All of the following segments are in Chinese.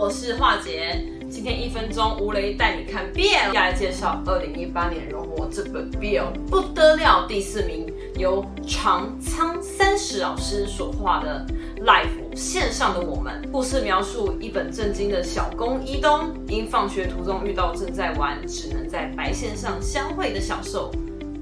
我是樺姐。今天一分钟吴雷带你看 BL，要来介绍二零一八年荣获这本 BL 不得了第四名，由长仓三十老师所画的《Life 线上的我们》。故事描述一本正经的小工伊东，因放学途中遇到正在玩只能在白线上相会的小兽。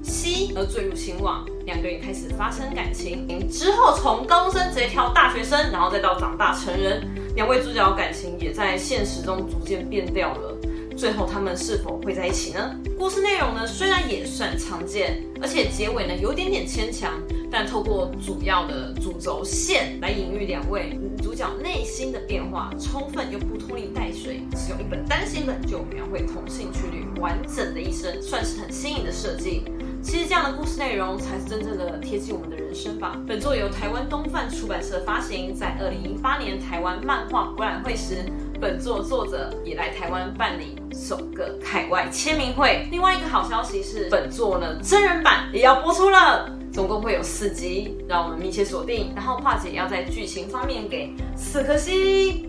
吸而坠入情网，两个人开始发生感情。之后从高中生直接跳大学生，然后再到长大成人，两位主角感情也在现实中逐渐变掉了。最后他们是否会在一起呢？故事内容呢，虽然也算常见，而且结尾呢有点点牵强，但透过主要的主轴线来隐喻两位女主角内心的变化，充分又不拖泥带水，使用一本单行本就描绘同性情侣完整的一生，算是很新颖的设计。其实这样的故事内容才是真正的贴近我们的人生吧。本作由台湾东贩出版社发行，在二零一八年台湾漫画博览会时，本作作者也来台湾办理首个海外签名会。另外一个好消息是，本作呢真人版也要播出了，总共会有四集，让我们密切锁定。然后樺姐要在剧情方面给四颗星。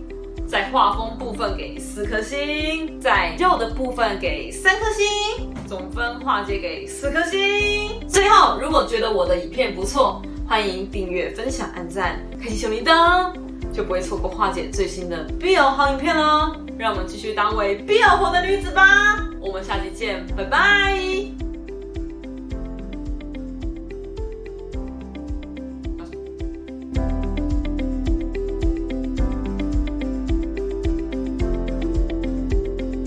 在画风部分给四颗星，在肉的部分给三颗星，总分樺姐给四颗星。最后，如果觉得我的影片不错，欢迎订阅、分享、按赞、开启小铃铛，就不会错过樺姐最新的 BL 好影片喽。让我们继续当为 BL 活的女子吧，我们下期见，拜拜。